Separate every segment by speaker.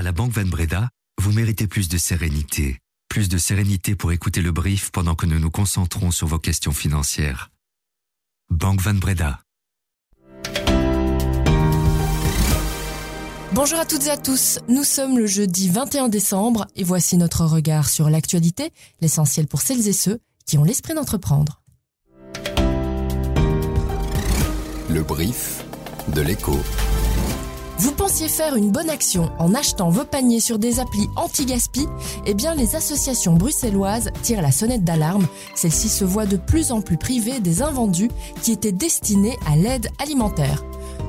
Speaker 1: À la Banque Van Breda, vous méritez plus de sérénité. Plus de sérénité pour écouter le brief pendant que nous nous concentrons sur vos questions financières. Banque Van Breda.
Speaker 2: Bonjour à toutes et à tous, nous sommes le jeudi 21 décembre et voici notre regard sur l'actualité, l'essentiel pour celles et ceux qui ont l'esprit d'entreprendre.
Speaker 3: Le brief de l'écho.
Speaker 2: Vous pensiez faire une bonne action en achetant vos paniers sur des applis anti-gaspi? Eh bien, les associations bruxelloises tirent la sonnette d'alarme. Celles-ci se voient de plus en plus privées des invendus qui étaient destinés à l'aide alimentaire.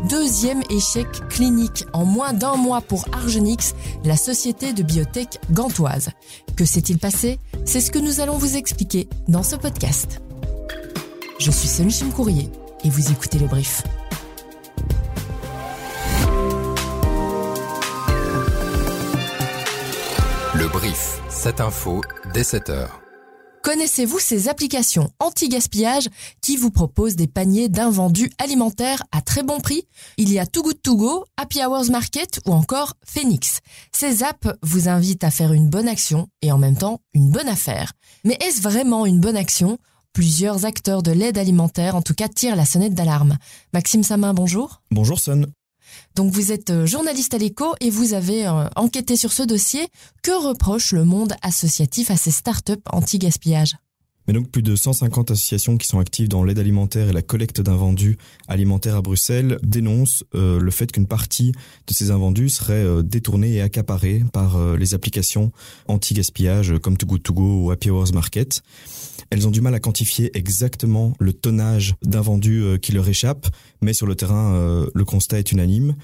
Speaker 2: Deuxième échec clinique en moins d'un mois pour Argenix, la société de biotech gantoise. Que s'est-il passé? C'est ce que nous allons vous expliquer dans ce podcast. Je suis Sunshim Courrier et vous écoutez le brief.
Speaker 3: Le brief, cette info dès 7h.
Speaker 2: Connaissez-vous ces applications anti-gaspillage qui vous proposent des paniers d'invendus alimentaires à très bon prix? Il y a Too Good To Go, Happy Hours Market ou encore Phoenix. Ces apps vous invitent à faire une bonne action et en même temps une bonne affaire. Mais est-ce vraiment une bonne action? Plusieurs acteurs de l'aide alimentaire en tout cas tirent la sonnette d'alarme. Maxime Samin, bonjour.
Speaker 4: Bonjour Son.
Speaker 2: Donc vous êtes euh, journaliste à l'écho et vous avez euh, enquêté sur ce dossier. Que reproche le monde associatif à ces startups anti-gaspillage?
Speaker 4: Donc plus de 150 associations qui sont actives dans l'aide alimentaire et la collecte d'invendus alimentaires à Bruxelles dénoncent euh, le fait qu'une partie de ces invendus serait détournée et accaparée par les applications anti-gaspillage comme Too Good To Go ou Happy Hours Market. Elles ont du mal à quantifier exactement le tonnage d'invendus qui leur échappe, mais sur le terrain, le constat est unanime.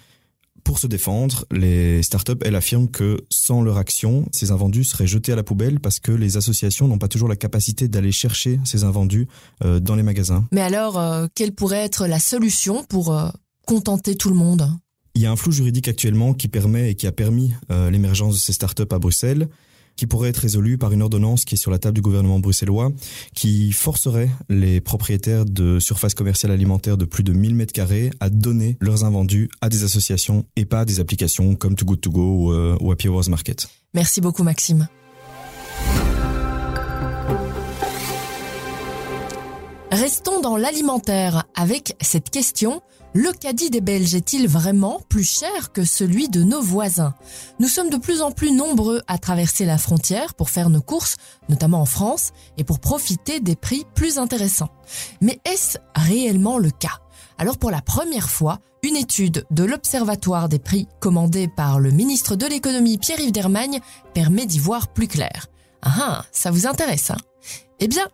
Speaker 4: Pour se défendre, les startups, elles affirment que sans leur action, ces invendus seraient jetés à la poubelle parce que les associations n'ont pas toujours la capacité d'aller chercher ces invendus euh, dans les magasins.
Speaker 2: Mais alors, euh, quelle pourrait être la solution pour euh, contenter tout le monde?
Speaker 4: Il y a un flou juridique actuellement qui permet et qui a permis l'émergence de ces startups à Bruxelles qui pourrait être résolu par une ordonnance qui est sur la table du gouvernement bruxellois, qui forcerait les propriétaires de surfaces commerciales alimentaires de plus de 1000 mètres carrés à donner leurs invendus à des associations et pas à des applications comme Too Good To Go ou, euh, Market.
Speaker 2: Merci beaucoup Maxime. Restons dans l'alimentaire avec cette question. Le caddie des Belges est-il vraiment plus cher que celui de nos voisins? Nous sommes de plus en plus nombreux à traverser la frontière pour faire nos courses, notamment en France, et pour profiter des prix plus intéressants. Mais est-ce réellement le cas? Alors pour la première fois, une étude de l'Observatoire des prix commandée par le ministre de l'économie Pierre-Yves Dermagne permet d'y voir plus clair. Ah, ah ça vous intéresse hein? Eh bien,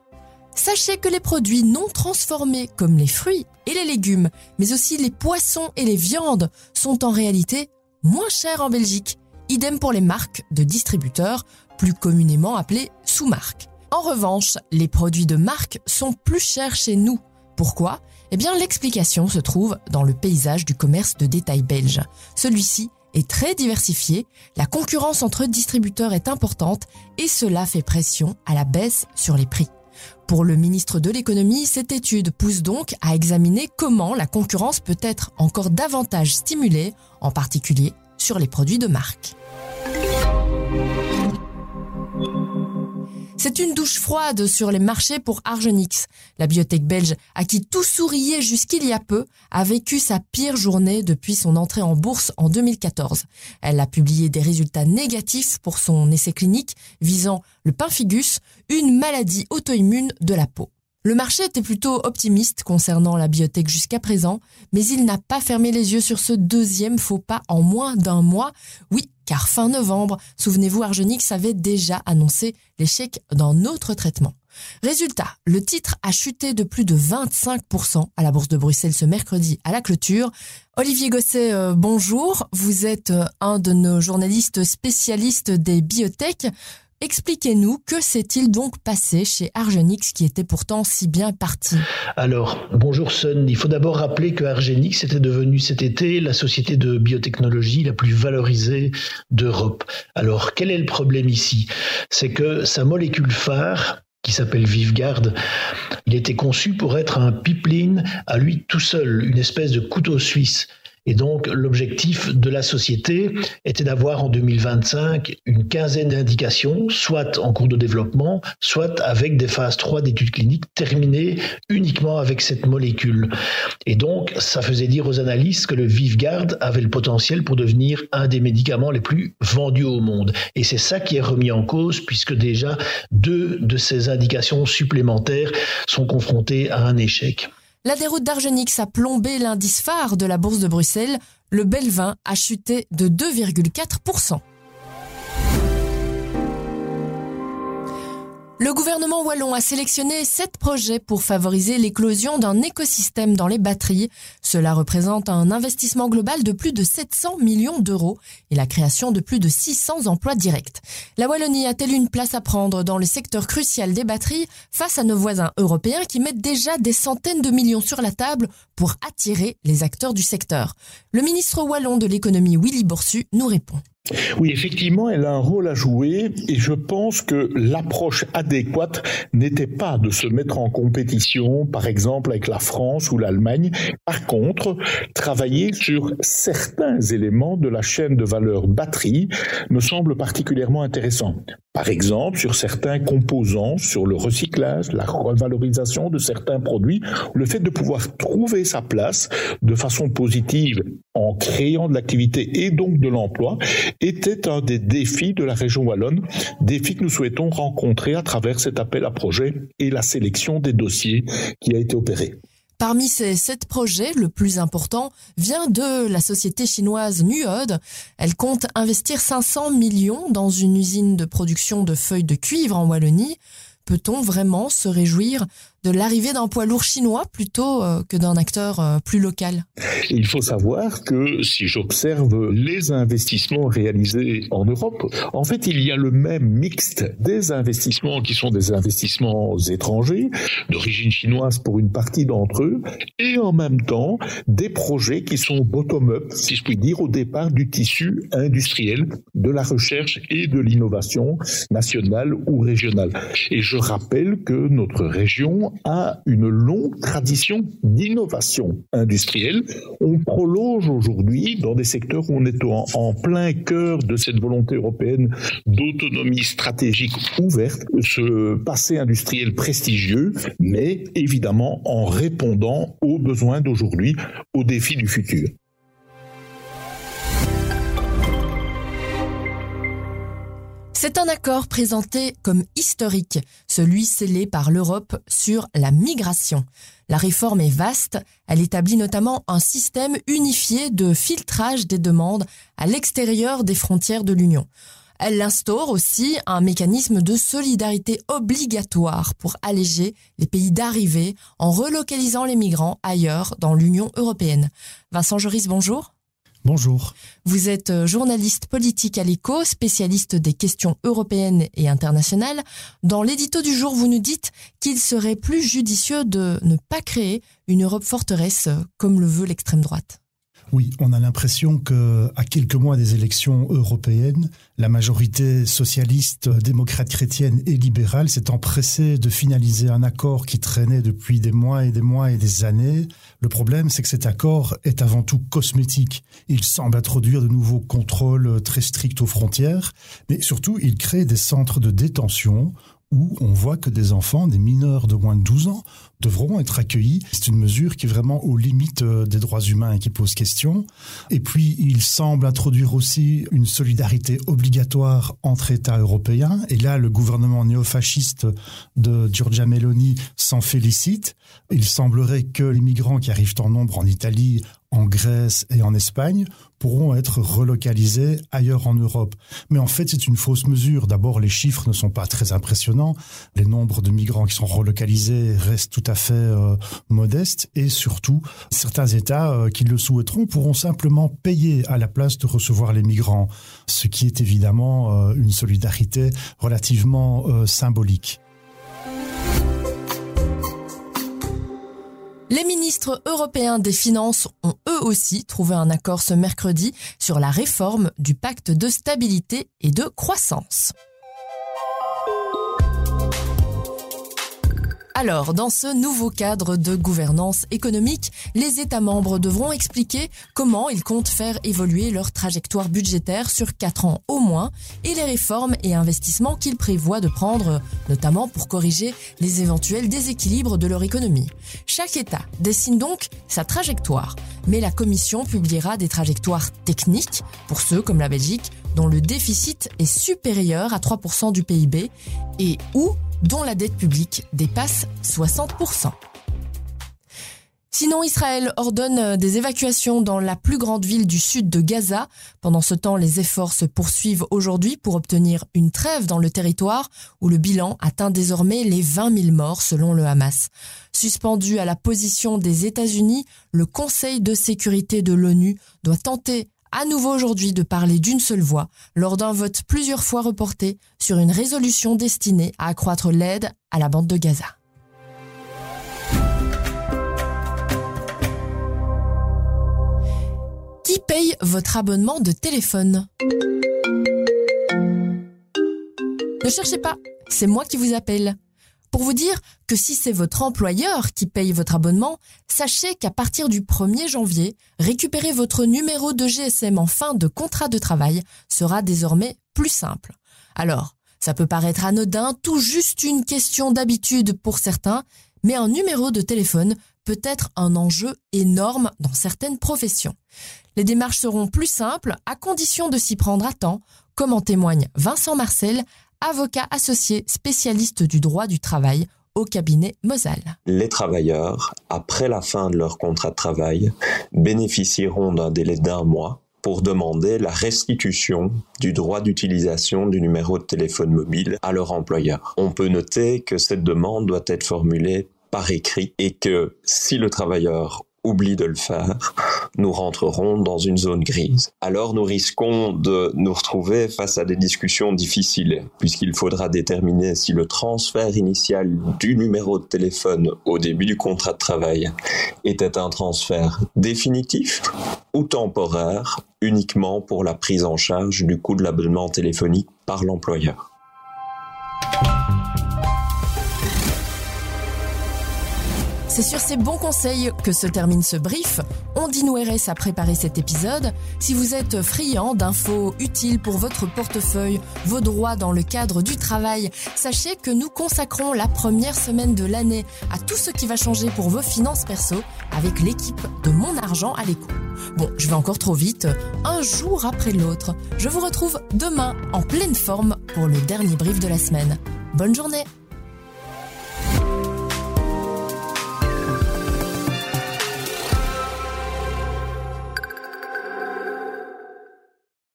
Speaker 2: Sachez que les produits non transformés comme les fruits et les légumes, mais aussi les poissons et les viandes, sont en réalité moins chers en Belgique. Idem pour les marques de distributeurs, plus communément appelées sous-marques. En revanche, les produits de marque sont plus chers chez nous. Pourquoi? Eh bien, l'explication se trouve dans le paysage du commerce de détail belge. Celui-ci est très diversifié, la concurrence entre distributeurs est importante et cela fait pression à la baisse sur les prix. Pour le ministre de l'économie, cette étude pousse donc à examiner comment la concurrence peut être encore davantage stimulée, en particulier sur les produits de marque. C'est une douche froide sur les marchés pour Argenix. La biotech belge, à qui tout souriait jusqu'il y a peu, a vécu sa pire journée depuis son entrée en bourse en 2014. Elle a publié des résultats négatifs pour son essai clinique visant le pemphigus, une maladie auto-immune de la peau. Le marché était plutôt optimiste concernant la biotech jusqu'à présent, mais il n'a pas fermé les yeux sur ce deuxième faux pas en moins d'un mois. Oui, car fin novembre, souvenez-vous, Argenix avait déjà annoncé l'échec d'un autre traitement. Résultat, le titre a chuté de plus de 25% à la Bourse de Bruxelles ce mercredi à la clôture. Olivier Gosset, euh, bonjour. Vous êtes euh, un de nos journalistes spécialistes des biotech. Expliquez-nous, que s'est-il donc passé chez Argenix qui était pourtant si bien parti?
Speaker 5: Alors, bonjour Sun. Il faut d'abord rappeler que Argenix était devenu cet été la société de biotechnologie la plus valorisée d'Europe. Alors, quel est le problème ici? C'est que sa molécule phare, qui s'appelle Vivegarde, il était conçu pour être un pipeline à lui tout seul, une espèce de couteau suisse. Et donc l'objectif de la société était d'avoir en 2025 une quinzaine d'indications, soit en cours de développement, soit avec des phases 3 d'études cliniques terminées uniquement avec cette molécule. Et donc ça faisait dire aux analystes que le Vivgard avait le potentiel pour devenir un des médicaments les plus vendus au monde. Et c'est ça qui est remis en cause puisque déjà deux de ces indications supplémentaires sont confrontées à un échec.
Speaker 2: La déroute d'Argenix a plombé l'indice phare de la bourse de Bruxelles. Le Belvin a chuté de 2,4%. Le gouvernement wallon a sélectionné sept projets pour favoriser l'éclosion d'un écosystème dans les batteries. Cela représente un investissement global de plus de 700 millions d'euros et la création de plus de 600 emplois directs. La Wallonie a-t-elle une place à prendre dans le secteur crucial des batteries face à nos voisins européens qui mettent déjà des centaines de millions sur la table pour attirer les acteurs du secteur? Le ministre wallon de l'économie Willy Borsu nous répond.
Speaker 6: Oui, effectivement, elle a un rôle à jouer et je pense que l'approche adéquate n'était pas de se mettre en compétition, par exemple, avec la France ou l'Allemagne. Par contre, travailler sur certains éléments de la chaîne de valeur batterie me semble particulièrement intéressant. Par exemple, sur certains composants, sur le recyclage, la revalorisation de certains produits, le fait de pouvoir trouver sa place de façon positive en créant de l'activité et donc de l'emploi était un des défis de la région wallonne, défis que nous souhaitons rencontrer à travers cet appel à projet et la sélection des dossiers qui a été opéré.
Speaker 2: Parmi ces sept projets, le plus important vient de la société chinoise Nuode. Elle compte investir 500 millions dans une usine de production de feuilles de cuivre en Wallonie. Peut-on vraiment se réjouir de l'arrivée d'un poids lourd chinois plutôt euh, que d'un acteur euh, plus local
Speaker 6: Il faut savoir que si j'observe les investissements réalisés en Europe, en fait, il y a le même mixte des investissements qui sont des investissements étrangers, d'origine chinoise pour une partie d'entre eux, et en même temps des projets qui sont bottom-up, si je puis dire, au départ du tissu industriel, de la recherche et de l'innovation nationale ou régionale. Et je rappelle que notre région a une longue tradition d'innovation industrielle. On prolonge aujourd'hui dans des secteurs où on est en, plein cœur de cette volonté européenne d'autonomie stratégique ouverte, ce passé industriel prestigieux, mais évidemment en répondant aux besoins d'aujourd'hui, aux défis du futur.
Speaker 2: C'est un accord présenté comme historique, celui scellé par l'Europe sur la migration. La réforme est vaste, elle établit notamment un système unifié de filtrage des demandes à l'extérieur des frontières de l'Union. Elle instaure aussi un mécanisme de solidarité obligatoire pour alléger les pays d'arrivée en relocalisant les migrants ailleurs dans l'Union européenne. Vincent Joris, bonjour.
Speaker 7: Bonjour.
Speaker 2: Vous êtes euh, journaliste politique à l'écho, spécialiste des questions européennes et internationales. Dans l'édito du jour, vous nous dites qu'il serait plus judicieux de ne pas créer une Europe forteresse euh, comme le veut l'extrême droite.
Speaker 7: Oui, on a l'impression que à quelques mois des élections européennes, la majorité socialiste, démocrate chrétienne et libérale s'est empressée de finaliser un accord qui traînait depuis des mois et des mois et des années. Le problème, c'est que cet accord est avant tout cosmétique. Il semble introduire de nouveaux contrôles très stricts aux frontières, mais surtout, il crée des centres de détention où on voit que des enfants, des mineurs de moins de 12 ans, devront être accueillis. C'est une mesure qui est vraiment aux limites euh, des droits humains et qui pose question. Et puis, il semble introduire aussi une solidarité obligatoire entre États européens. Et là, le gouvernement néofasciste de Giorgia Meloni s'en félicite. Il semblerait que les migrants qui arrivent en nombre en Italie, en Grèce et en Espagne pourront être relocalisés ailleurs en Europe. Mais en fait, c'est une fausse mesure. D'abord, les chiffres ne sont pas très impressionnants. Les nombres de migrants qui sont relocalisés restent tout à fait euh, modestes. Et surtout, certains États euh, qui le souhaiteront pourront simplement payer à la place de recevoir les migrants, ce qui est évidemment euh, une solidarité relativement symbolique.
Speaker 2: Les ministres européens des Finances ont eux aussi trouvé un accord ce mercredi sur la réforme du pacte de stabilité et de croissance. Alors, dans ce nouveau cadre de gouvernance économique, les États membres devront expliquer comment ils comptent faire évoluer leur trajectoire budgétaire sur 4 ans au moins et les réformes et investissements qu'ils prévoient de prendre, notamment pour corriger les éventuels déséquilibres de leur économie. Chaque État dessine donc sa trajectoire, mais la Commission publiera des trajectoires techniques pour ceux comme la Belgique dont le déficit est supérieur à 3% du PIB et où dont la dette publique dépasse 60%. Sinon, Israël ordonne des évacuations dans la plus grande ville du sud de Gaza. Pendant ce temps, les efforts se poursuivent aujourd'hui pour obtenir une trêve dans le territoire où le bilan atteint désormais les 20 000 morts selon le Hamas. Suspendu à la position des États-Unis, le Conseil de sécurité de l'ONU doit tenter à nouveau aujourd'hui de parler d'une seule voix lors d'un vote plusieurs fois reporté sur une résolution destinée à accroître l'aide à la bande de Gaza. Qui paye votre abonnement de téléphone? Ne cherchez pas, c'est moi qui vous appelle. Pour vous dire que si c'est votre employeur qui paye votre abonnement, sachez qu'à partir du 1er janvier, récupérer votre numéro de GSM en fin de contrat de travail sera désormais plus simple. Alors, ça peut paraître anodin, tout juste une question d'habitude pour certains, mais un numéro de téléphone peut être un enjeu énorme dans certaines professions. Les démarches seront plus simples à condition de s'y prendre à temps, comme en témoigne Vincent Marcel, avocat associé spécialiste du droit du travail au cabinet Mosal.
Speaker 8: Les travailleurs, après la fin de leur contrat de travail, bénéficieront d'un délai d'un mois pour demander la restitution du droit d'utilisation du numéro de téléphone mobile à leur employeur. On peut noter que cette demande doit être formulée par écrit et que si le travailleur oublie de le faire, nous rentrerons dans une zone grise. Alors nous risquons de nous retrouver face à des discussions difficiles, puisqu'il faudra déterminer si le transfert initial du numéro de téléphone au début du contrat de travail était un transfert définitif ou temporaire uniquement pour la prise en charge du coût de l'abonnement téléphonique par l'employeur.
Speaker 2: C'est sur ces bons conseils que se termine ce brief. On dit RS a préparé cet épisode. Si vous êtes friand d'infos utiles pour votre portefeuille, vos droits dans le cadre du travail, sachez que nous consacrons la première semaine de l'année à tout ce qui va changer pour vos finances perso avec l'équipe de Mon Argent à l'écho. Bon, je vais encore trop vite, un jour après l'autre. Je vous retrouve demain en pleine forme pour le dernier brief de la semaine. Bonne journée